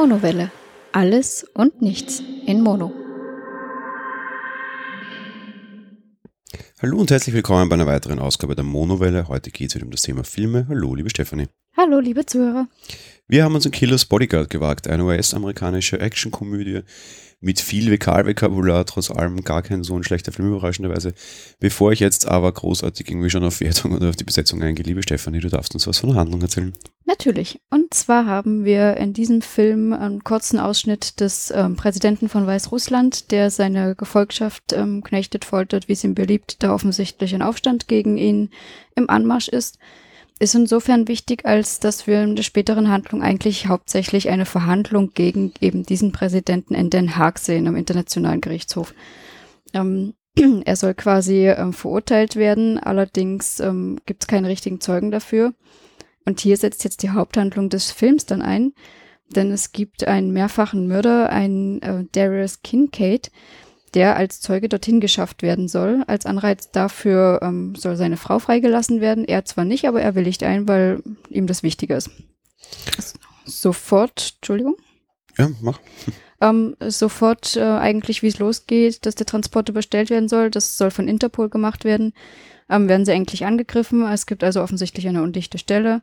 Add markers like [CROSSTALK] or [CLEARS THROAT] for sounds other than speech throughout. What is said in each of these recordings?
Monowelle. Alles und nichts in Mono. Hallo und herzlich willkommen bei einer weiteren Ausgabe der Monowelle. Heute geht es wieder um das Thema Filme. Hallo, liebe Stefanie. Hallo, liebe Zuhörer. Wir haben uns in Killers Bodyguard gewagt, eine US-amerikanische Actionkomödie, mit viel Vokalvokabular, trotz allem gar kein so ein schlechter Film, überraschenderweise. Bevor ich jetzt aber großartig irgendwie schon auf Wertung oder auf die Besetzung eingehe, liebe Stefanie, du darfst uns was von der Handlung erzählen. Natürlich. Und zwar haben wir in diesem Film einen kurzen Ausschnitt des ähm, Präsidenten von Weißrussland, der seine Gefolgschaft ähm, knechtet, foltert, wie es ihm beliebt, da offensichtlich ein Aufstand gegen ihn im Anmarsch ist ist insofern wichtig, als dass wir in der späteren Handlung eigentlich hauptsächlich eine Verhandlung gegen eben diesen Präsidenten in Den Haag sehen, am Internationalen Gerichtshof. Ähm, [CLEARS THROAT] er soll quasi ähm, verurteilt werden, allerdings ähm, gibt es keine richtigen Zeugen dafür. Und hier setzt jetzt die Haupthandlung des Films dann ein, denn es gibt einen mehrfachen Mörder, einen äh, Darius Kincaid, der als Zeuge dorthin geschafft werden soll. Als Anreiz dafür ähm, soll seine Frau freigelassen werden. Er zwar nicht, aber er willigt ein, weil ihm das wichtiger ist. Sofort, Entschuldigung. Ja, mach. [LAUGHS] Ähm, sofort äh, eigentlich, wie es losgeht, dass der Transport überstellt werden soll. Das soll von Interpol gemacht werden. Ähm, werden sie eigentlich angegriffen. Es gibt also offensichtlich eine undichte Stelle.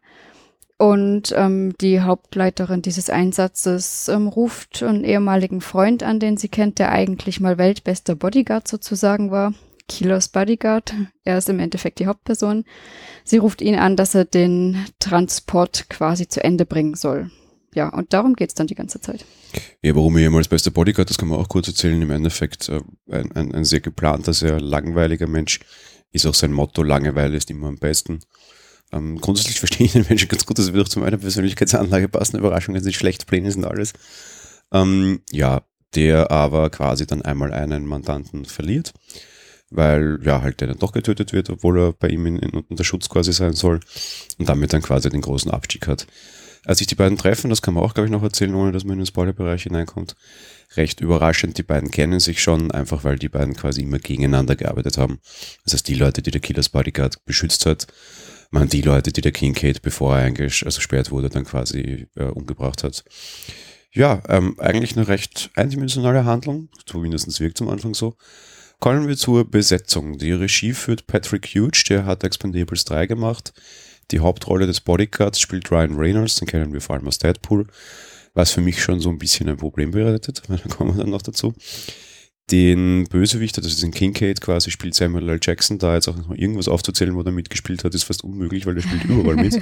Und ähm, die Hauptleiterin dieses Einsatzes ähm, ruft einen ehemaligen Freund an, den sie kennt, der eigentlich mal weltbester Bodyguard sozusagen war. Kilos Bodyguard. Er ist im Endeffekt die Hauptperson. Sie ruft ihn an, dass er den Transport quasi zu Ende bringen soll. Ja, und darum geht's dann die ganze Zeit. Ja, warum er jemals bester Bodyguard, das kann man auch kurz erzählen. Im Endeffekt äh, ein, ein, ein sehr geplanter, sehr langweiliger Mensch. Ist auch sein Motto, Langeweile ist immer am besten. Ähm, grundsätzlich [LAUGHS] verstehe ich den Menschen ganz gut, das wird auch zu meiner Persönlichkeitsanlage passen. Überraschungen sind schlecht, Pläne sind alles. Ähm, ja, der aber quasi dann einmal einen Mandanten verliert, weil ja halt der dann doch getötet wird, obwohl er bei ihm in, in, unter Schutz quasi sein soll und damit dann quasi den großen Abstieg hat. Als sich die beiden treffen, das kann man auch, glaube ich, noch erzählen, ohne dass man in den Spoilerbereich hineinkommt, recht überraschend. Die beiden kennen sich schon, einfach weil die beiden quasi immer gegeneinander gearbeitet haben. Das heißt, die Leute, die der Killers Bodyguard beschützt hat, man die Leute, die der Kincaid, bevor er eingesperrt wurde, dann quasi äh, umgebracht hat. Ja, ähm, eigentlich eine recht eindimensionale Handlung, zumindest wirkt am Anfang so. Kommen wir zur Besetzung. Die Regie führt Patrick Hughes, der hat Expendables 3 gemacht. Die Hauptrolle des Bodyguards spielt Ryan Reynolds, den kennen wir vor allem aus Deadpool, was für mich schon so ein bisschen ein Problem bereitet, [LAUGHS] da kommen wir dann noch dazu den Bösewicht, also diesen Kincaid quasi, spielt Samuel L. Jackson. Da jetzt auch noch irgendwas aufzuzählen, wo er mitgespielt hat, ist fast unmöglich, weil er spielt [LAUGHS] überall mit.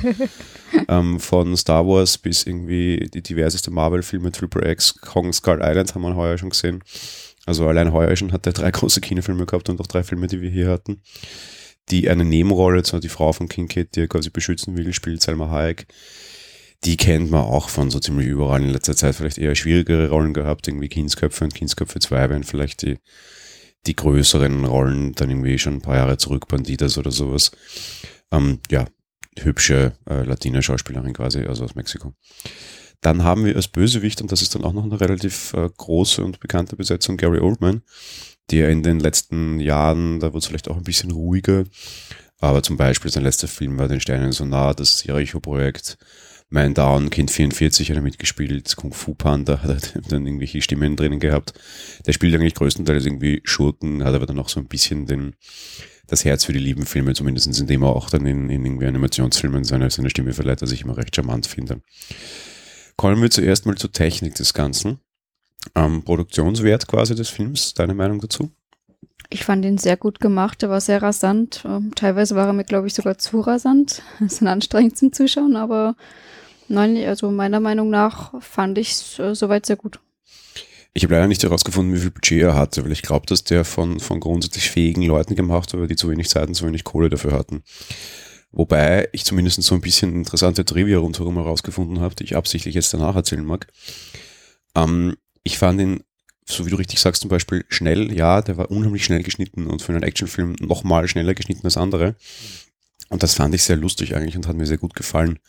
ähm, von Star Wars bis irgendwie die diverseste Marvel-Filme, Triple X, Kong Skull Island haben wir heuer schon gesehen. Also allein heuer schon hat er drei [LAUGHS] große Kinofilme gehabt und auch drei Filme, die wir hier hatten. Die eine Nebenrolle, zwar die Frau von Kincaid, die er quasi beschützen will, spielt Selma Hayek die kennt man auch von so ziemlich überall in letzter Zeit. Vielleicht eher schwierigere Rollen gehabt, irgendwie Kindsköpfe und Kindsköpfe 2 wären vielleicht die, die größeren Rollen, dann irgendwie schon ein paar Jahre zurück, Banditas oder sowas. Ähm, ja, hübsche äh, Latina-Schauspielerin quasi, also aus Mexiko. Dann haben wir als Bösewicht, und das ist dann auch noch eine relativ äh, große und bekannte Besetzung, Gary Oldman, der in den letzten Jahren, da wurde es vielleicht auch ein bisschen ruhiger, aber zum Beispiel sein letzter Film war Den Steinen so nah, das Jericho-Projekt, Man Down, Kind 44 hat er mitgespielt, Kung Fu Panda [LAUGHS] hat er dann irgendwelche Stimmen drinnen gehabt. Der spielt eigentlich größtenteils irgendwie Schurken, hat aber dann auch so ein bisschen den, das Herz für die lieben Filme, zumindest indem er auch dann in, in irgendwie Animationsfilmen seine, seine Stimme verleiht, was ich immer recht charmant finde. Kommen wir zuerst mal zur Technik des Ganzen. Ähm, Produktionswert quasi des Films, deine Meinung dazu? Ich fand ihn sehr gut gemacht, er war sehr rasant. Ähm, teilweise war er mir, glaube ich, sogar zu rasant. [LAUGHS] Das ist anstrengend zum Zuschauen, aber Nein, also meiner Meinung nach fand ich es äh, soweit sehr gut. Ich habe leider nicht herausgefunden, wie viel Budget er hatte, weil ich glaube, dass der von, von grundsätzlich fähigen Leuten gemacht wurde, die zu wenig Zeit und zu wenig Kohle dafür hatten. Wobei ich zumindest so ein bisschen interessante Trivia rundherum herausgefunden habe, die ich absichtlich jetzt danach erzählen mag. Ähm, ich fand ihn, so wie du richtig sagst, zum Beispiel schnell, ja, der war unheimlich schnell geschnitten und für einen Actionfilm nochmal schneller geschnitten als andere. Und das fand ich sehr lustig eigentlich und hat mir sehr gut gefallen.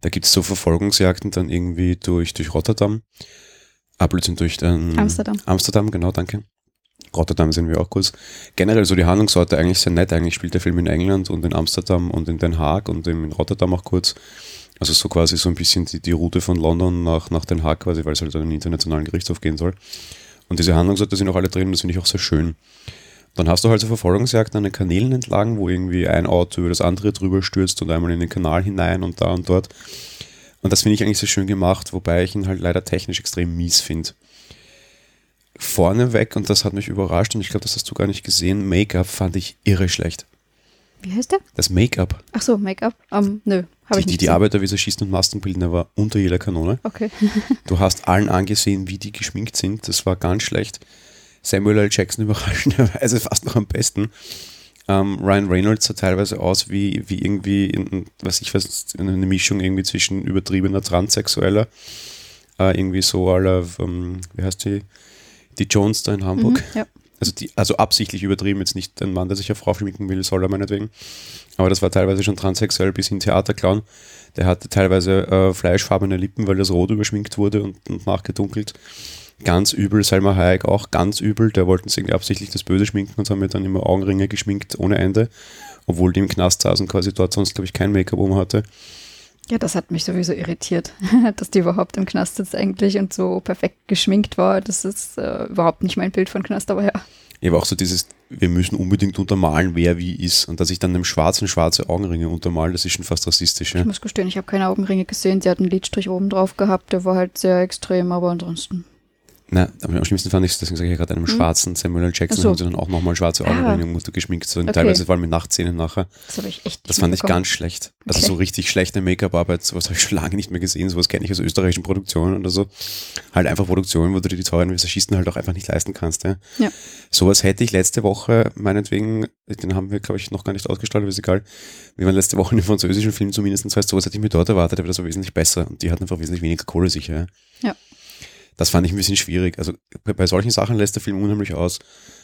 Da gibt es so Verfolgungsjagden dann irgendwie durch, durch Rotterdam. Blödsinn, durch den Amsterdam. Amsterdam, genau, danke. Rotterdam sind wir auch kurz. Generell so die Handlungsorte eigentlich sehr nett. Eigentlich spielt der Film in England und in Amsterdam und in Den Haag und in Rotterdam auch kurz. Also so quasi so ein bisschen die, die Route von London nach, nach Den Haag quasi, weil es halt an den internationalen Gerichtshof gehen soll. Und diese Handlungssorte sind auch alle drin das finde ich auch sehr schön. Dann hast du halt so Verfolgungsjagden an den Kanälen entlang, wo irgendwie ein Auto über das andere drüber stürzt und einmal in den Kanal hinein und da und dort. Und das finde ich eigentlich sehr schön gemacht, wobei ich ihn halt leider technisch extrem mies finde. Vorneweg, und das hat mich überrascht, und ich glaube, das hast du gar nicht gesehen, Make-up fand ich irre schlecht. Wie heißt der? Das Make-up. Ach so, Make-up. Um, nö, habe ich Die, nicht. die gesehen. Arbeitervisagisten und Maskenbildner war unter jeder Kanone. Okay. Du hast allen angesehen, wie die geschminkt sind. Das war ganz schlecht. Samuel L. Jackson [LAUGHS] überraschenderweise fast noch am besten. Ähm, Ryan Reynolds sah teilweise aus wie, wie irgendwie, in, was ich weiß, eine Mischung irgendwie zwischen übertriebener Transsexueller, äh, irgendwie so aller, ähm, wie heißt die, die Jones da in Hamburg. Mhm, ja. Also, die, also absichtlich übertrieben, jetzt nicht ein Mann, der sich auf Frau schminken will, soll er meinetwegen. Aber das war teilweise schon transsexuell bis hin Theaterclown. Der hatte teilweise äh, fleischfarbene Lippen, weil das rot überschminkt wurde und, und nachgedunkelt. Ganz übel, Salma Hayek auch ganz übel. Der wollten sich irgendwie absichtlich das Böse schminken und haben mir dann immer Augenringe geschminkt ohne Ende. Obwohl die im Knast saßen, quasi dort sonst, glaube ich, kein Make-up um hatte. ja, das hat mich sowieso irritiert, [LAUGHS] dass die überhaupt im Knast sitzt eigentlich und so perfekt geschminkt war. Das ist äh, überhaupt nicht mein Bild von Knast, aber ja. Ja, aber auch so dieses, wir müssen unbedingt untermalen, wer wie ist. Und dass ich dann einem Schwarzen schwarze Augenringe untermale, das ist schon fast rassistisch. Ja? Ich muss gestehen, ich habe keine Augenringe gesehen. Sie hat einen Lidstrich oben drauf gehabt, der war halt sehr extrem, aber ansonsten. Na, aber am schlimmsten fand ich es, deswegen sage ich ja gerade einem schwarzen Samuel L. Jackson Hm? So. haben sie dann auch nochmal schwarze Ah. Augenringe und Mutter geschminkt, so Okay. teilweise vor allem mit Nachtzähnen nachher. Das habe ich echt Das fand ich ganz schlecht. Also Okay. so richtig schlechte Make-up-Arbeit, sowas habe ich schon lange nicht mehr gesehen, sowas kenne ich aus österreichischen Produktionen oder so. Halt einfach Produktionen, wo du dir die teuren Visagisten halt auch einfach nicht leisten kannst. Ja. Ja. Sowas hätte ich letzte Woche, meinetwegen, den haben wir, glaube ich, noch gar nicht ausgestrahlt, aber ist egal. Wir waren letzte Woche in einem französischen Film zumindest, das heißt, sowas hätte ich mir dort erwartet, aber das war wesentlich besser und die hatten einfach wesentlich weniger Kohle sicher. Ja. Ja. Das fand ich ein bisschen schwierig. Also bei, solchen Sachen lässt der Film unheimlich aus.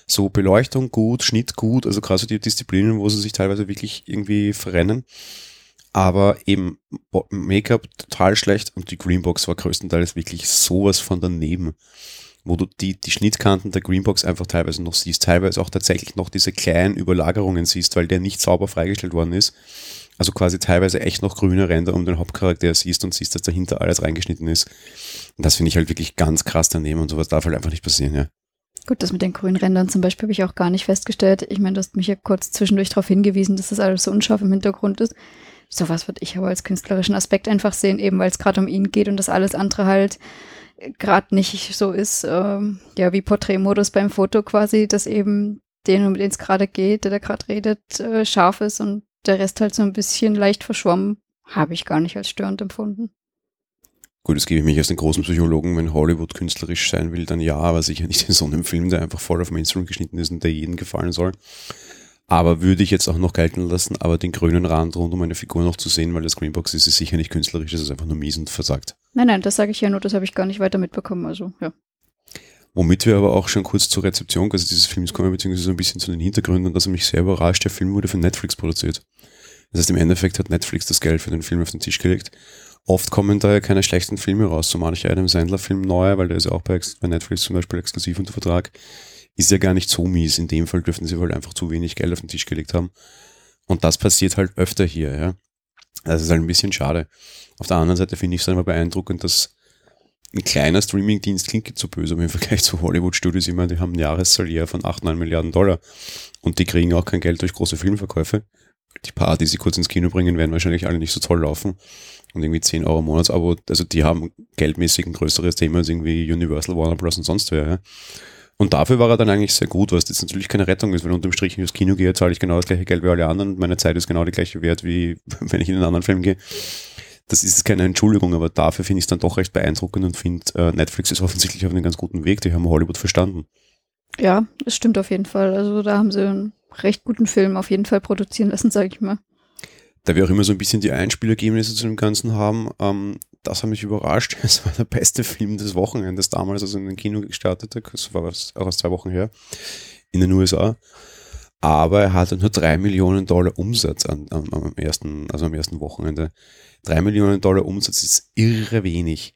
So Beleuchtung gut, Schnitt gut, also gerade so die Disziplinen, wo sie sich teilweise wirklich irgendwie verrennen. Aber eben Make-up total schlecht und die Greenbox war größtenteils wirklich sowas von daneben. Wo du die, die Schnittkanten der Greenbox einfach teilweise noch siehst, teilweise auch tatsächlich noch diese kleinen Überlagerungen siehst, weil der nicht sauber freigestellt worden ist. Also quasi teilweise echt noch grüne Ränder um den Hauptcharakter siehst und siehst, dass dahinter alles reingeschnitten ist. Und das finde ich halt wirklich ganz krass daneben und sowas darf halt einfach nicht passieren, ja. Gut, das mit den grünen Rändern zum Beispiel habe ich auch gar nicht festgestellt. Ich meine, du hast mich ja kurz zwischendurch darauf hingewiesen, dass das alles so unscharf im Hintergrund ist. Sowas würde ich aber als künstlerischen Aspekt einfach sehen, eben weil es gerade um ihn geht und das alles andere halt gerade nicht so ist, ähm, ja, wie Porträtmodus beim Foto quasi, dass eben den, um den es gerade geht, der da gerade redet, äh, scharf ist und der Rest halt so ein bisschen leicht verschwommen, habe ich gar nicht als störend empfunden. Gut, jetzt gebe ich mich als den großen Psychologen, wenn Hollywood künstlerisch sein will, dann ja, aber sicher nicht in so einem Film, der einfach voll auf Mainstream geschnitten ist und der jedem gefallen soll. Aber würde ich jetzt auch noch gelten lassen, aber den grünen Rand rund um eine Figur noch zu sehen, weil das Greenbox ist, ist sicher nicht künstlerisch, es ist einfach nur mies und versagt. Nein, nein, das sage ich ja nur, das habe ich gar nicht weiter mitbekommen, also ja. Womit wir aber auch schon kurz zur Rezeption also dieses Films kommen, beziehungsweise so ein bisschen zu den Hintergründen, dass er mich sehr überrascht, der Film wurde von Netflix produziert. Das heißt, im Endeffekt hat Netflix das Geld für den Film auf den Tisch gelegt. Oft kommen da ja keine schlechten Filme raus, so mancher Adam Sandler-Film neu, weil der ist ja auch bei, Netflix zum Beispiel exklusiv unter Vertrag, ist ja gar nicht so mies. In dem Fall dürften sie halt einfach zu wenig Geld auf den Tisch gelegt haben. Und das passiert halt öfter hier, ja. Das ist halt ein bisschen schade. Auf der anderen Seite finde ich es aber beeindruckend, dass ein kleiner Streamingdienst klingt jetzt so böse, aber im Vergleich zu Hollywood-Studios immer, die haben ein Jahressalär von 8, 9 Milliarden Dollar und die kriegen auch kein Geld durch große Filmverkäufe. Die paar, die sie kurz ins Kino bringen, werden wahrscheinlich alle nicht so toll laufen und irgendwie 10 Euro im Monatsabo, also die haben geldmäßig ein größeres Thema als irgendwie Universal, Warner Bros. und sonst wer. Ja. Und dafür war er dann eigentlich sehr gut, was jetzt natürlich keine Rettung ist, weil unterm Strich, wenn ich ins Kino gehe, zahle ich genau das gleiche Geld wie alle anderen und meine Zeit ist genau die gleiche wert, wie [LAUGHS] wenn ich in einen anderen Film gehe. Das ist keine Entschuldigung, aber dafür finde ich es dann doch recht beeindruckend und finde, äh, Netflix ist offensichtlich auf einem ganz guten Weg. Die haben Hollywood verstanden. Ja, das stimmt auf jeden Fall. Also da haben sie einen recht guten Film auf jeden Fall produzieren lassen, sage ich mal. Da wir auch immer so ein bisschen die Einspielergebnisse zu dem Ganzen haben, ähm, das hat mich überrascht. [LAUGHS] Es war der beste Film des Wochenendes damals, also in den Kino gestartete. Das war auch aus zwei Wochen her. In den USA. Aber er hatte nur drei Millionen Dollar Umsatz an, am, am ersten, also am ersten Wochenende. Drei Millionen Dollar Umsatz ist irre wenig.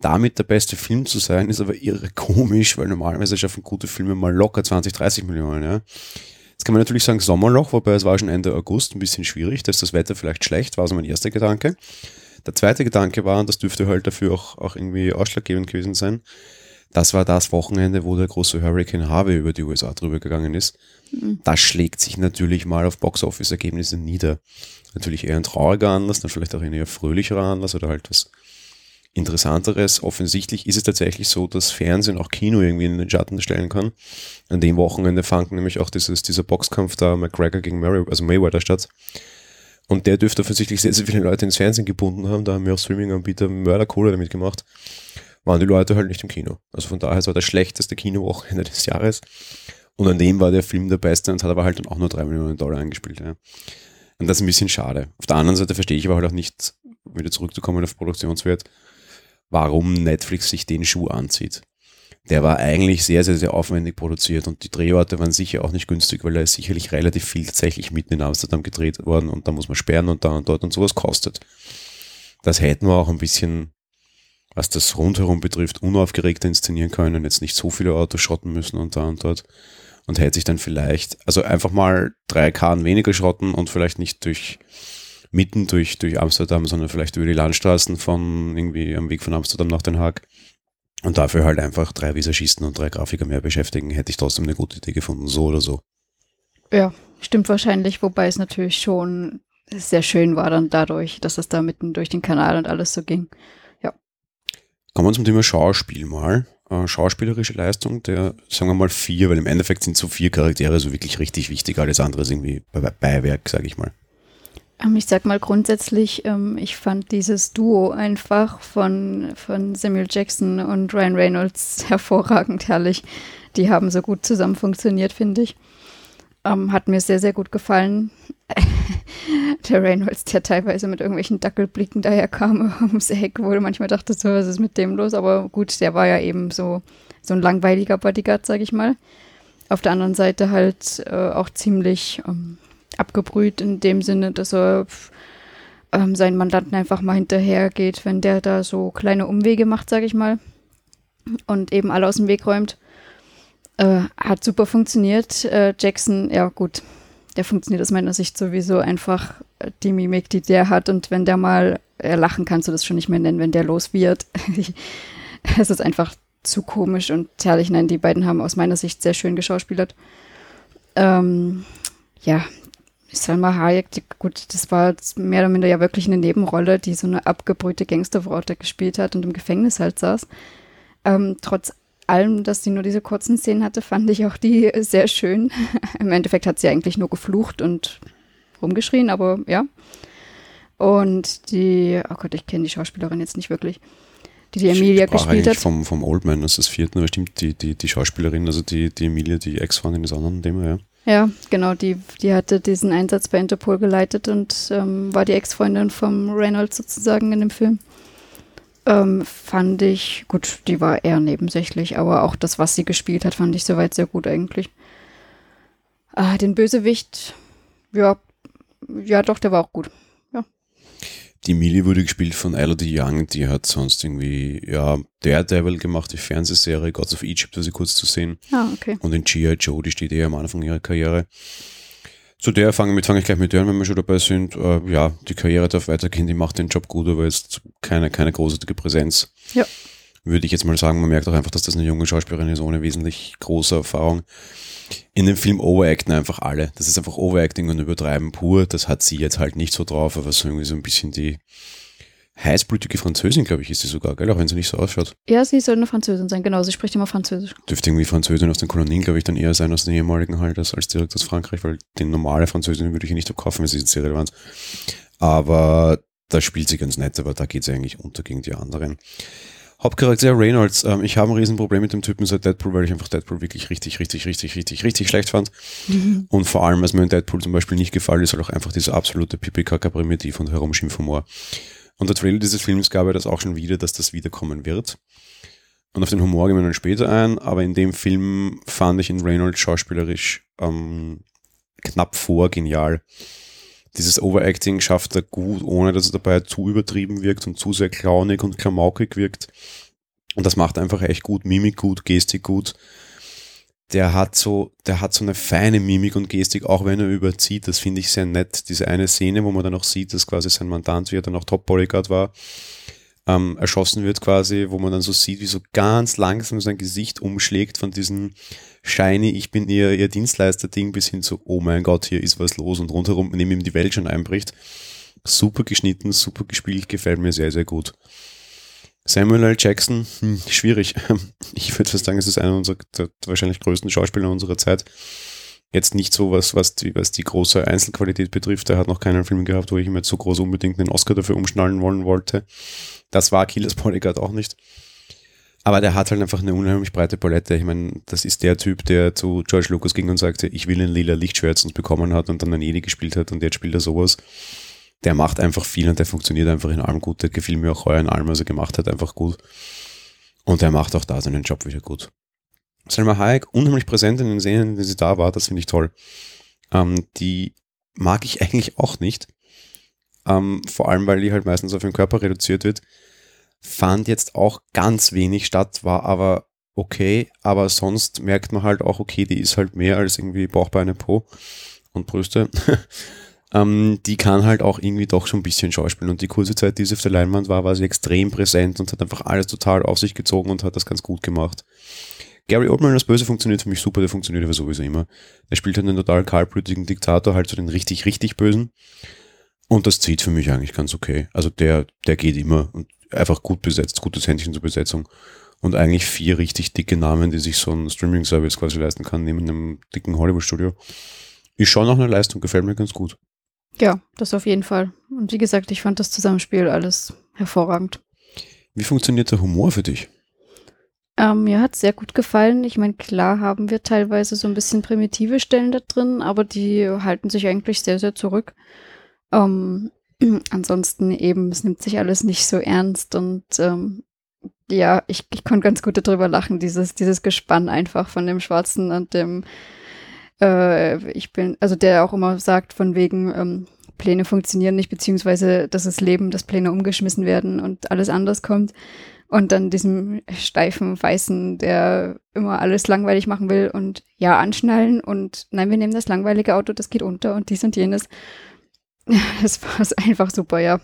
Damit der beste Film zu sein, ist aber irre komisch, weil normalerweise schaffen gute Filme mal locker 20, 30 Millionen, ja. Jetzt kann man natürlich sagen Sommerloch, wobei es war schon Ende August, ein bisschen schwierig, da ist das Wetter vielleicht schlecht, war so mein erster Gedanke. Der zweite Gedanke war, und das dürfte halt dafür auch, auch irgendwie ausschlaggebend gewesen sein, das war das Wochenende, wo der große Hurricane Harvey über die USA drüber gegangen ist. Mhm. Das schlägt sich natürlich mal auf Box-Office-Ergebnisse nieder. Natürlich eher ein trauriger Anlass, dann vielleicht auch ein eher fröhlicherer Anlass oder halt was Interessanteres. Offensichtlich ist es tatsächlich so, dass Fernsehen auch Kino irgendwie in den Schatten stellen kann. An dem Wochenende fand nämlich auch dieses, dieser Boxkampf da McGregor gegen Mary, also Mayweather statt. Und der dürfte offensichtlich sehr, sehr viele Leute ins Fernsehen gebunden haben. Da haben wir auch Streaming-Anbieter Mörderkohle damit gemacht. Waren die Leute halt nicht im Kino. Also von daher, es war das schlechteste Kinowochenende des Jahres. Und an dem war der Film der beste und hat aber halt dann auch nur drei Millionen Dollar eingespielt. Ja. Und das ist ein bisschen schade. Auf der anderen Seite verstehe ich aber halt auch nicht, wieder zurückzukommen auf Produktionswert, warum Netflix sich den Schuh anzieht. Der war eigentlich sehr, sehr, sehr aufwendig produziert und die Drehorte waren sicher auch nicht günstig, weil da ist sicherlich relativ viel tatsächlich mitten in Amsterdam gedreht worden und da muss man sperren und da und dort und sowas kostet. Das hätten wir auch ein bisschen, was das rundherum betrifft, unaufgeregter inszenieren können, jetzt nicht so viele Autos schrotten müssen und da und dort und hätte sich dann vielleicht, also einfach mal drei Karren weniger schrotten und vielleicht nicht durch mitten durch, durch Amsterdam, sondern vielleicht über die Landstraßen von irgendwie am Weg von Amsterdam nach Den Haag. Und dafür halt einfach drei Visagisten und drei Grafiker mehr beschäftigen, hätte ich trotzdem eine gute Idee gefunden, so oder so. Ja, stimmt wahrscheinlich, wobei es natürlich schon sehr schön war dann dadurch, dass es da mitten durch den Kanal und alles so ging. Ja. Kommen wir zum Thema Schauspiel mal. Äh, schauspielerische Leistung der, sagen wir mal, vier, weil im Endeffekt sind so vier Charaktere so wirklich richtig wichtig, alles andere ist irgendwie Beiwerk, sage ich mal. Ähm, ich sag mal grundsätzlich, ähm, ich fand dieses Duo einfach von, von Samuel Jackson und Ryan Reynolds [LAUGHS] hervorragend herrlich. Die haben so gut zusammen funktioniert, finde ich. Ähm, hat mir sehr, sehr gut gefallen. [LAUGHS] der Reynolds, der teilweise mit irgendwelchen Dackelblicken daherkam [LAUGHS] ums Eck, wo du manchmal dachtest, so, was ist mit dem los? Aber gut, der war ja eben so, so ein langweiliger Bodyguard, sag ich mal. Auf der anderen Seite halt äh, auch ziemlich ähm, abgebrüht in dem Sinne, dass er ähm, seinen Mandanten einfach mal hinterhergeht, wenn der da so kleine Umwege macht, sage ich mal, und eben alle aus dem Weg räumt. Äh, hat super funktioniert. Äh, Jackson, ja gut, der funktioniert aus meiner Sicht sowieso einfach äh, die Mimik, die der hat. Und wenn der mal äh, lachen, kannst du das schon nicht mehr nennen, wenn der los wird. [LAUGHS] es ist einfach zu komisch und herrlich. Nein, die beiden haben aus meiner Sicht sehr schön geschauspielert. Ähm, ja, Salma Hayek, die, gut, das war mehr oder minder ja wirklich eine Nebenrolle, die so eine abgebrühte Gangsterfrau gespielt hat und im Gefängnis halt saß. Ähm, trotz allem, dass sie nur diese kurzen Szenen hatte, fand ich auch die sehr schön. [LAUGHS] Im Endeffekt hat sie eigentlich nur geflucht und rumgeschrien, aber ja. Und die, oh Gott, ich kenne die Schauspielerin jetzt nicht wirklich, die die Emilia gespielt hat. Vom, vom Oldman, das ist das vierte, aber stimmt, die, die, die Schauspielerin, also die, die Emilia, die Ex-Freundin des anderen, dem, ja. Ja, genau, die, die hatte diesen Einsatz bei Interpol geleitet und ähm, war die Ex-Freundin vom Reynolds sozusagen in dem Film. Ähm, fand ich, gut, die war eher nebensächlich, aber auch das, was sie gespielt hat, fand ich soweit sehr gut eigentlich. Ah, den Bösewicht, ja, ja doch, der war auch gut. Die Millie wurde gespielt von Elodie Young, die hat sonst irgendwie, ja, Daredevil gemacht, die Fernsehserie Gods of Egypt, war sie kurz zu sehen. Ah, okay. Und in G.I. Joe, die steht eher am Anfang ihrer Karriere. Zu der fange fang ich gleich mit der, wenn wir schon dabei sind. Äh, ja, die Karriere darf weitergehen, die macht den Job gut, aber jetzt keine, keine großartige Präsenz. Ja. Würde ich jetzt mal sagen, man merkt auch einfach, dass das eine junge Schauspielerin ist, ohne wesentlich große Erfahrung in dem Film overacten einfach alle. Das ist einfach Overacting und Übertreiben pur. Das hat sie jetzt halt nicht so drauf, aber so irgendwie so ein bisschen die heißblütige Französin, glaube ich, ist sie sogar, gell? Auch wenn sie nicht so ausschaut. Ja, sie soll eine Französin sein, genau. Sie spricht immer Französisch. Dürfte irgendwie Französin aus den Kolonien, glaube ich, dann eher sein aus den ehemaligen halt, als, als direkt aus Frankreich, weil die normale Französin würde ich nicht abkaufen, weil sie ist sehr relevant. Aber da spielt sie ganz nett, aber da geht sie eigentlich unter gegen die anderen. Hauptcharakter Reynolds. Ähm, ich habe ein Riesenproblem mit dem Typen seit Deadpool, weil ich einfach Deadpool wirklich richtig, richtig, richtig, richtig, richtig schlecht fand. Mhm. Und vor allem, was mir in Deadpool zum Beispiel nicht gefallen ist, halt auch einfach dieser absolute Pipi-Kaka-Primitiv und Herumschimpfhumor. Und der Trailer dieses Films gab ja das auch schon wieder, dass das wiederkommen wird. Und auf den Humor gehen wir dann später ein, aber in dem Film fand ich ihn Reynolds schauspielerisch ähm, knapp vor genial. Dieses Overacting schafft er gut, ohne dass er dabei zu übertrieben wirkt und zu sehr clownig und klamaukig wirkt. Und das macht einfach echt gut, Mimik gut, Gestik gut. der hat so, der hat so eine feine Mimik und Gestik, auch wenn er überzieht. Das finde ich sehr nett. Diese eine Szene, wo man dann auch sieht, dass quasi sein Mandant, wie er dann auch Top Bodyguard war, ähm, erschossen wird quasi, wo man dann so sieht, wie so ganz langsam sein Gesicht umschlägt von diesem shiny, ich bin ihr, ihr Dienstleister-Ding bis hin zu, oh mein Gott, hier ist was los und rundherum neben ihm die Welt schon einbricht. Super geschnitten, super gespielt, gefällt mir sehr, sehr gut. Samuel L. Jackson, hm, schwierig. [LAUGHS] Ich würde fast sagen, es ist einer unserer wahrscheinlich größten Schauspieler unserer Zeit. Jetzt nicht so was, was die, was die große Einzelqualität betrifft. Er hat noch keinen Film gehabt, wo ich ihm jetzt so groß unbedingt einen Oscar dafür umschnallen wollen wollte. Das war Killers Bodyguard auch nicht. Aber der hat halt einfach eine unheimlich breite Palette. Ich meine, das ist der Typ, der zu George Lucas ging und sagte, ich will ein lila Lichtschwert und bekommen hat und dann ein Jedi gespielt hat und jetzt spielt er sowas. Der macht einfach viel und der funktioniert einfach in allem gut. Der gefiel mir auch heuer in allem, was er gemacht hat, einfach gut. Und er macht auch da seinen Job wieder gut. Selma Hayek, unheimlich präsent in den Szenen, in denen sie da war, das finde ich toll. Ähm, die mag ich [LAUGHS] eigentlich auch nicht. Ähm, vor allem, weil die halt meistens auf den Körper reduziert wird fand jetzt auch ganz wenig statt, war aber okay, aber sonst merkt man halt auch, okay, die ist halt mehr als irgendwie Bauchbeine, Po und Brüste. [LAUGHS] ähm, die kann halt auch irgendwie doch schon ein bisschen schauspielen und die kurze Zeit, die sie auf der Leinwand war, war sie extrem präsent und hat einfach alles total auf sich gezogen und hat das ganz gut gemacht. Gary Oldman als Böse funktioniert für mich super, der funktioniert aber sowieso immer. Er spielt halt einen total kaltblütigen Diktator, halt so den richtig, richtig Bösen. Und das zieht für mich eigentlich ganz okay. Also der, der geht immer und einfach gut besetzt, gutes Händchen zur Besetzung. Und eigentlich vier richtig dicke Namen, die sich so ein Streaming-Service quasi leisten kann, neben einem dicken Hollywood-Studio. Ist schon noch eine Leistung, gefällt mir ganz gut. Ja, das auf jeden Fall. Und wie gesagt, ich fand das Zusammenspiel alles hervorragend. Wie funktioniert der Humor für dich? Ähm, mir hat sehr gut gefallen. Ich meine, klar haben wir teilweise so ein bisschen primitive Stellen da drin, aber die halten sich eigentlich sehr, sehr zurück. Ähm, [CLEARS THROAT] ansonsten eben, es nimmt sich alles nicht so ernst und ähm, ja, ich, ich konnte ganz gut darüber lachen, dieses, dieses Gespann einfach von dem Schwarzen und dem, äh, ich bin, also der auch immer sagt, von wegen, ähm, Pläne funktionieren nicht, beziehungsweise das ist Leben, dass Pläne umgeschmissen werden und alles anders kommt. Und dann diesem steifen Weißen, der immer alles langweilig machen will und ja, anschnallen und nein, wir nehmen das langweilige Auto, das geht unter und dies und jenes. [LAUGHS] Es war einfach super, ja.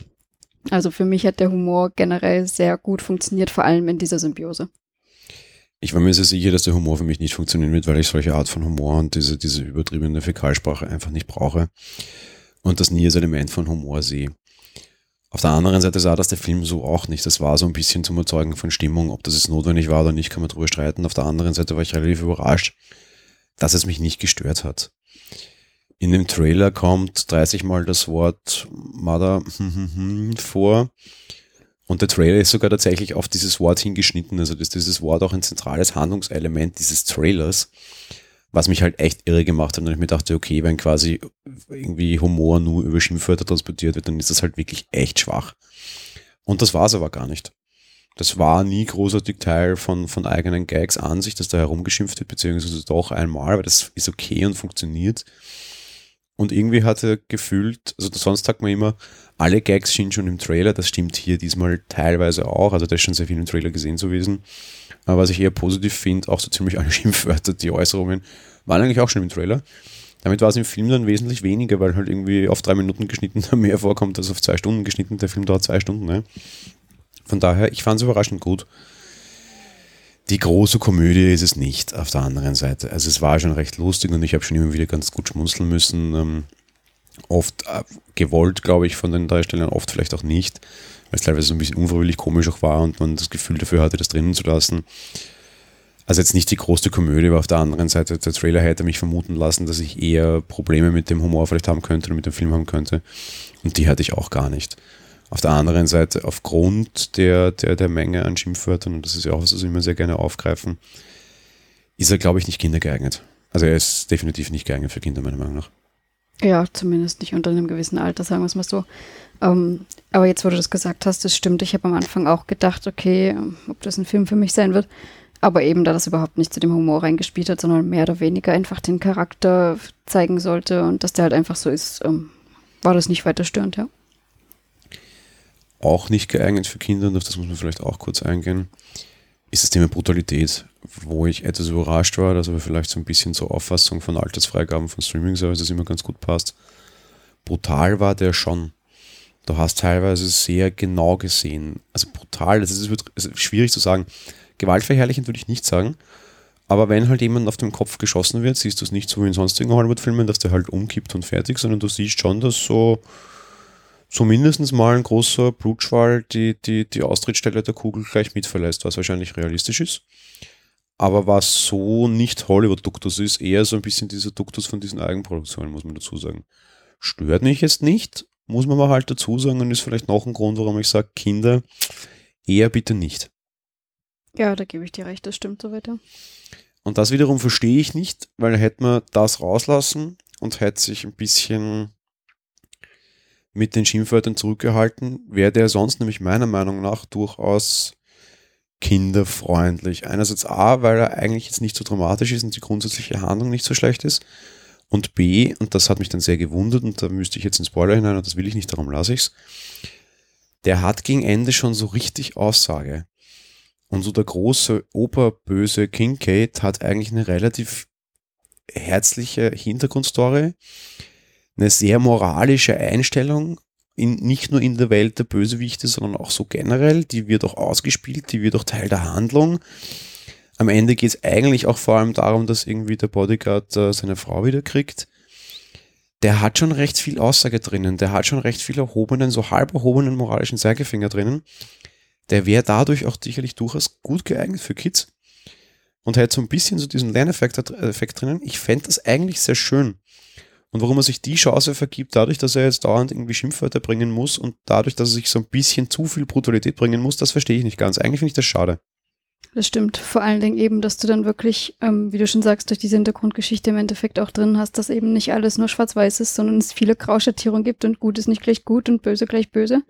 Also für mich hat der Humor generell sehr gut funktioniert, vor allem in dieser Symbiose. Ich war mir sehr sicher, dass der Humor für mich nicht funktionieren wird, weil ich solche Art von Humor und diese, diese übertriebene Fäkalsprache einfach nicht brauche und das nie als Element von Humor sehe. Auf der anderen Seite sah das der Film so auch nicht. Das war so ein bisschen zum Erzeugen von Stimmung. Ob das jetzt notwendig war oder nicht, kann man drüber streiten. Auf der anderen Seite war ich relativ überrascht, dass es mich nicht gestört hat. In dem Trailer kommt 30 Mal das Wort Mother [LAUGHS] vor. Und der Trailer ist sogar tatsächlich auf dieses Wort hingeschnitten. Also ist dieses Wort auch ein zentrales Handlungselement dieses Trailers. Was mich halt echt irre gemacht hat. Und ich mir dachte, okay, wenn quasi irgendwie Humor nur über Schimpfwörter transportiert wird, dann ist das halt wirklich echt schwach. Und das war es aber gar nicht. Das war nie großartig Teil von, von eigenen Gags an sich, dass da herumgeschimpft wird, beziehungsweise doch einmal, aber das ist okay und funktioniert. Und irgendwie hatte gefühlt, also sonst sagt man immer, alle Gags sind schon im Trailer. Das stimmt hier diesmal teilweise auch. Also da ist schon sehr viel im Trailer gesehen zu gewesen. Aber was ich eher positiv finde, auch so ziemlich alle [LAUGHS] Schimpfwörter, die Äußerungen, waren eigentlich auch schon im Trailer. Damit war es im Film dann wesentlich weniger, weil halt irgendwie auf drei Minuten geschnitten [LAUGHS] mehr vorkommt als auf zwei Stunden geschnitten. Der Film dauert zwei Stunden. Ne? Von daher, ich fand es überraschend gut. Die große Komödie ist es nicht auf der anderen Seite. Also es war schon recht lustig und ich habe schon immer wieder ganz gut schmunzeln müssen. Ähm, oft äh, gewollt, glaube ich, von den Darstellern, oft vielleicht auch nicht, weil es teilweise so ein bisschen unfreiwillig komisch auch war und man das Gefühl dafür hatte, das drinnen zu lassen. Also jetzt nicht die große Komödie, aber auf der anderen Seite, der Trailer hätte mich vermuten lassen, dass ich eher Probleme mit dem Humor vielleicht haben könnte oder mit dem Film haben könnte. Und die hatte ich auch gar nicht. Auf der anderen Seite, aufgrund der, der, der Menge an Schimpfwörtern, und das ist ja auch was, was wir immer sehr gerne aufgreifen, ist er, glaube ich, nicht kindergeeignet. Also er ist definitiv nicht geeignet für Kinder, meiner Meinung nach. Ja, zumindest nicht unter einem gewissen Alter, sagen wir es mal so. Ähm, aber jetzt, wo du das gesagt hast, das stimmt. Ich habe am Anfang auch gedacht, okay, ob das ein Film für mich sein wird. Aber eben, da das überhaupt nicht zu dem Humor reingespielt hat, sondern mehr oder weniger einfach den Charakter zeigen sollte und dass der halt einfach so ist, ähm, war das nicht weiter störend, ja auch nicht geeignet für Kinder, und auf das muss man vielleicht auch kurz eingehen. ist das Thema Brutalität, wo ich etwas überrascht war, dass aber vielleicht so ein bisschen zur Auffassung von Altersfreigaben von Streaming-Services immer ganz gut passt. Brutal war der schon. Du hast teilweise sehr genau gesehen. Also brutal, das ist, das ist schwierig zu sagen. Gewaltverherrlichend würde ich nicht sagen. Aber wenn halt jemand auf dem Kopf geschossen wird, siehst du es nicht so wie in sonstigen Hollywood-Filmen, dass der halt umkippt und fertig, sondern du siehst schon, dass so zumindest mal ein großer Blutschwall die, die, die Austrittsstelle der Kugel gleich mitverlässt, was wahrscheinlich realistisch ist. Aber was so nicht Hollywood-Duktus ist, eher so ein bisschen dieser Duktus von diesen Eigenproduktionen, muss man dazu sagen. Stört mich jetzt nicht, muss man mal halt dazu sagen, und ist vielleicht noch ein Grund, warum ich sage, Kinder eher bitte nicht. Ja, da gebe ich dir recht, das stimmt so weiter. Und das wiederum verstehe ich nicht, weil hätte man das rauslassen und hätte sich ein bisschen mit den Schimpfwörtern zurückgehalten, wäre der sonst nämlich meiner Meinung nach durchaus kinderfreundlich. Einerseits A, weil er eigentlich jetzt nicht so dramatisch ist und die grundsätzliche Handlung nicht so schlecht ist. Und B, und das hat mich dann sehr gewundert, und da müsste ich jetzt ins Spoiler hinein, und das will ich nicht, darum lasse ich es. Der hat gegen Ende schon so richtig Aussage. Und so der große oberböse Kincaid hat eigentlich eine relativ herzliche Hintergrundstory, eine sehr moralische Einstellung, in, nicht nur in der Welt der Bösewichte, sondern auch so generell. Die wird auch ausgespielt, die wird auch Teil der Handlung. Am Ende geht es eigentlich auch vor allem darum, dass irgendwie der Bodyguard äh, seine Frau wieder kriegt. Der hat schon recht viel Aussage drinnen, der hat schon recht viel erhobenen, so halb erhobenen moralischen Zeigefinger drinnen. Der wäre dadurch auch sicherlich durchaus gut geeignet für Kids und hätte so ein bisschen so diesen Lerneffekt Effekt drinnen. Ich fände das eigentlich sehr schön. Und warum er sich die Chance vergibt, dadurch, dass er jetzt dauernd irgendwie Schimpfwörter bringen muss und dadurch, dass er sich so ein bisschen zu viel Brutalität bringen muss, das verstehe ich nicht ganz. Eigentlich finde ich das schade. Das stimmt. Vor allen Dingen eben, dass du dann wirklich, ähm, wie du schon sagst, durch diese Hintergrundgeschichte im Endeffekt auch drin hast, dass eben nicht alles nur schwarz-weiß ist, sondern es viele Grauschattierungen gibt und gut ist nicht gleich gut und böse gleich böse.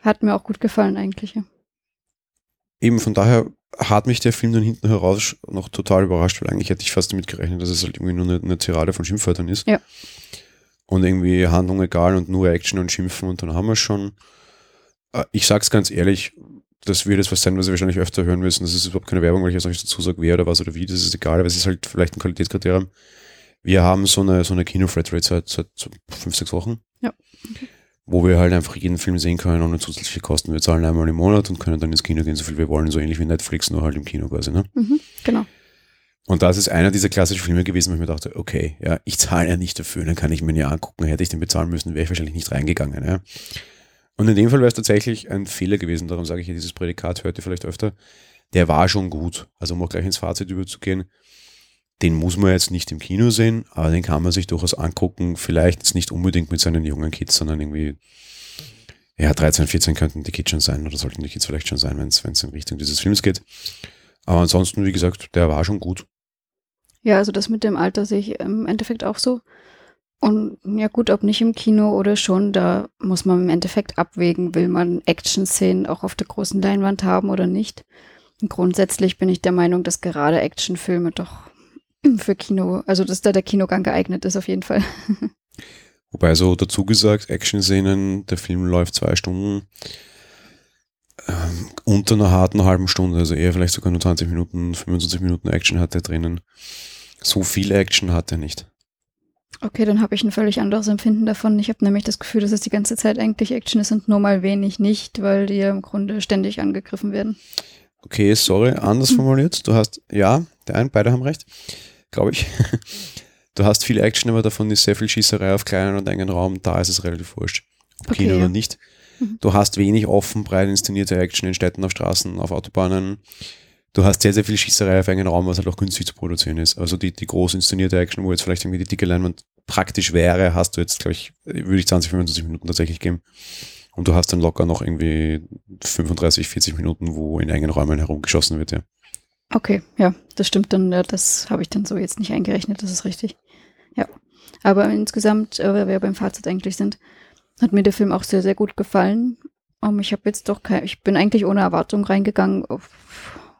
Hat mir auch gut gefallen eigentlich. Ja. Eben von daher hat mich der Film dann hinten heraus noch total überrascht, weil eigentlich hätte ich fast damit gerechnet, dass es halt irgendwie nur eine, eine Tirade von Schimpfwörtern ist. Ja. Und irgendwie Handlung egal und nur Action und Schimpfen und dann haben wir schon. Äh, ich sag's ganz ehrlich, das wird jetzt was sein, was wir wahrscheinlich öfter hören müssen. Das ist überhaupt keine Werbung, weil ich jetzt noch nicht dazu sage, wer oder was oder wie, das ist egal, aber es ist halt vielleicht ein Qualitätskriterium. Wir haben so eine, so eine Kino-Flatrate seit, seit fünf, sechs Wochen. Ja. Okay wo wir halt einfach jeden Film sehen können ohne zusätzliche Kosten. Wir zahlen einmal im Monat und können dann ins Kino gehen, so viel wir wollen, so ähnlich wie Netflix, nur halt im Kino quasi. Ne? Mhm, genau. Und das ist einer dieser klassischen Filme gewesen, wo ich mir dachte, okay, ja, ich zahle ja nicht dafür, dann kann ich mir ja angucken. Hätte ich den bezahlen müssen, wäre ich wahrscheinlich nicht reingegangen. Ja. Und in dem Fall wäre es tatsächlich ein Fehler gewesen, darum sage ich ja, dieses Prädikat hört ihr vielleicht öfter. Der war schon gut. Also um auch gleich ins Fazit überzugehen, den muss man jetzt nicht im Kino sehen, aber den kann man sich durchaus angucken. Vielleicht jetzt nicht unbedingt mit seinen jungen Kids, sondern irgendwie, ja, 13, 14 könnten die Kids schon sein oder sollten die Kids vielleicht schon sein, wenn es in Richtung dieses Films geht. Aber ansonsten, wie gesagt, der war schon gut. Ja, also das mit dem Alter sehe ich im Endeffekt auch so. Und ja gut, ob nicht im Kino oder schon, da muss man im Endeffekt abwägen, will man Action-Szenen auch auf der großen Leinwand haben oder nicht. Und grundsätzlich bin ich der Meinung, dass gerade Actionfilme doch für Kino, also dass da der Kinogang geeignet ist auf jeden Fall. [LAUGHS] Wobei so dazu gesagt, Action-Szenen, der Film läuft zwei Stunden ähm, unter einer harten halben Stunde, also eher vielleicht sogar nur 20 Minuten, 25 Minuten Action hat er drinnen. So viel Action hat er nicht. Okay, dann habe ich ein völlig anderes Empfinden davon. Ich habe nämlich das Gefühl, dass es die ganze Zeit eigentlich Action ist und nur mal wenig nicht, weil die ja im Grunde ständig angegriffen werden. Okay, sorry, anders formuliert. Du hast, ja, der einen, beide haben recht glaube ich. Du hast viel Action, aber davon ist sehr viel Schießerei auf kleinen und engen Raum. Da ist es relativ wurscht. Ob okay, Kino ja. oder nicht. Mhm. Du hast wenig offen, breit inszenierte Action in Städten, auf Straßen, auf Autobahnen. Du hast sehr, sehr viel Schießerei auf engen Raum, was halt auch günstig zu produzieren ist. Also die, die groß inszenierte Action, wo jetzt vielleicht irgendwie die dicke Leinwand praktisch wäre, hast du jetzt, glaube ich, würde ich 20, 25 Minuten tatsächlich geben. Und du hast dann locker noch irgendwie 35, 40 Minuten, wo in engen Räumen herumgeschossen wird, ja. Okay, ja, das stimmt dann. Das habe ich dann so jetzt nicht eingerechnet, das ist richtig. Ja. Aber insgesamt, äh, weil wir beim Fazit eigentlich sind, hat mir der Film auch sehr, sehr gut gefallen. Um, ich habe jetzt doch kein, ich bin eigentlich ohne Erwartung reingegangen.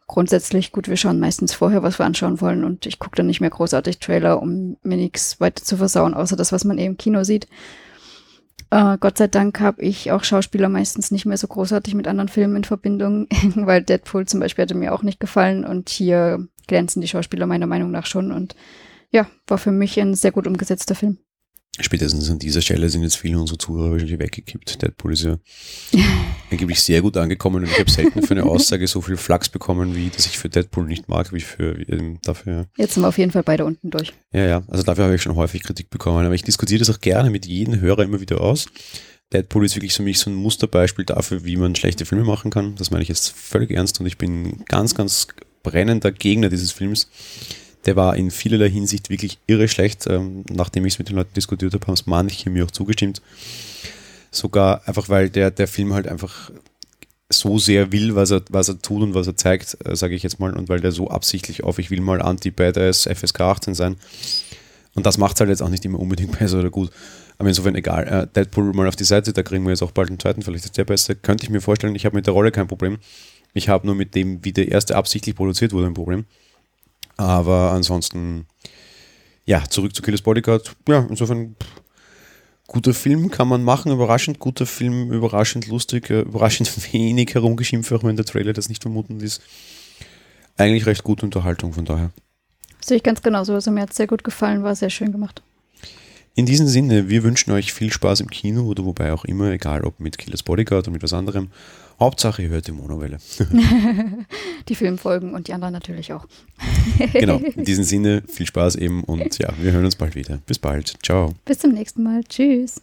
Grundsätzlich, gut, wir schauen meistens vorher, was wir anschauen wollen und ich gucke dann nicht mehr großartig Trailer, um mir nichts weiter zu versauen, außer das, was man eh im Kino sieht. Äh, Gott sei Dank habe ich auch Schauspieler meistens nicht mehr so großartig mit anderen Filmen in Verbindung, [LAUGHS] weil Deadpool zum Beispiel hatte mir auch nicht gefallen und hier glänzen die Schauspieler meiner Meinung nach schon und ja, war für mich ein sehr gut umgesetzter Film. Spätestens an dieser Stelle sind jetzt viele unserer Zuhörer wahrscheinlich weggekippt. Deadpool ist ja [LAUGHS] angeblich sehr gut angekommen und ich habe selten für eine Aussage so viel Flachs bekommen, wie dass ich für Deadpool nicht mag, wie für ähm, dafür. Jetzt sind wir auf jeden Fall beide unten durch. Ja, ja, also dafür habe ich schon häufig Kritik bekommen, aber ich diskutiere das auch gerne mit jedem Hörer immer wieder aus. Deadpool ist wirklich für mich so ein Musterbeispiel dafür, wie man schlechte Filme machen kann. Das meine ich jetzt völlig ernst und ich bin ganz, ganz brennender Gegner dieses Films der war in vielerlei Hinsicht wirklich irre schlecht. Ähm, nachdem ich es mit den Leuten diskutiert habe, haben es manche mir auch zugestimmt. Sogar einfach, weil der, der Film halt einfach so sehr will, was er, was er tut und was er zeigt, äh, sage ich jetzt mal, und weil der so absichtlich auf, ich will mal Anti-Badass FSK 18 sein. Und das macht es halt jetzt auch nicht immer unbedingt [LAUGHS] besser oder gut. Aber insofern egal. Äh, Deadpool mal auf die Seite, da kriegen wir jetzt auch bald einen zweiten, vielleicht ist der beste. Könnte ich mir vorstellen, ich habe mit der Rolle kein Problem. Ich habe nur mit dem, wie der erste absichtlich produziert wurde, ein Problem. Aber ansonsten, ja, zurück zu Killers Bodyguard. Ja, insofern, guter Film kann man machen, überraschend guter Film, überraschend lustig, äh, überraschend [LAUGHS] wenig herumgeschimpft, auch wenn der Trailer das nicht vermuten ist. Eigentlich recht gute Unterhaltung von daher. Sehe ich ganz genauso. Also mir hat es sehr gut gefallen, war sehr schön gemacht. In diesem Sinne, wir wünschen euch viel Spaß im Kino oder wobei auch immer, egal ob mit Killers Bodyguard oder mit was anderem. Hauptsache, ihr hört die Monowelle. [LAUGHS] [LAUGHS] die Filmfolgen und die anderen natürlich auch. [LAUGHS] genau, in diesem Sinne, viel Spaß eben und ja, wir hören uns bald wieder. Bis bald. Ciao. Bis zum nächsten Mal. Tschüss.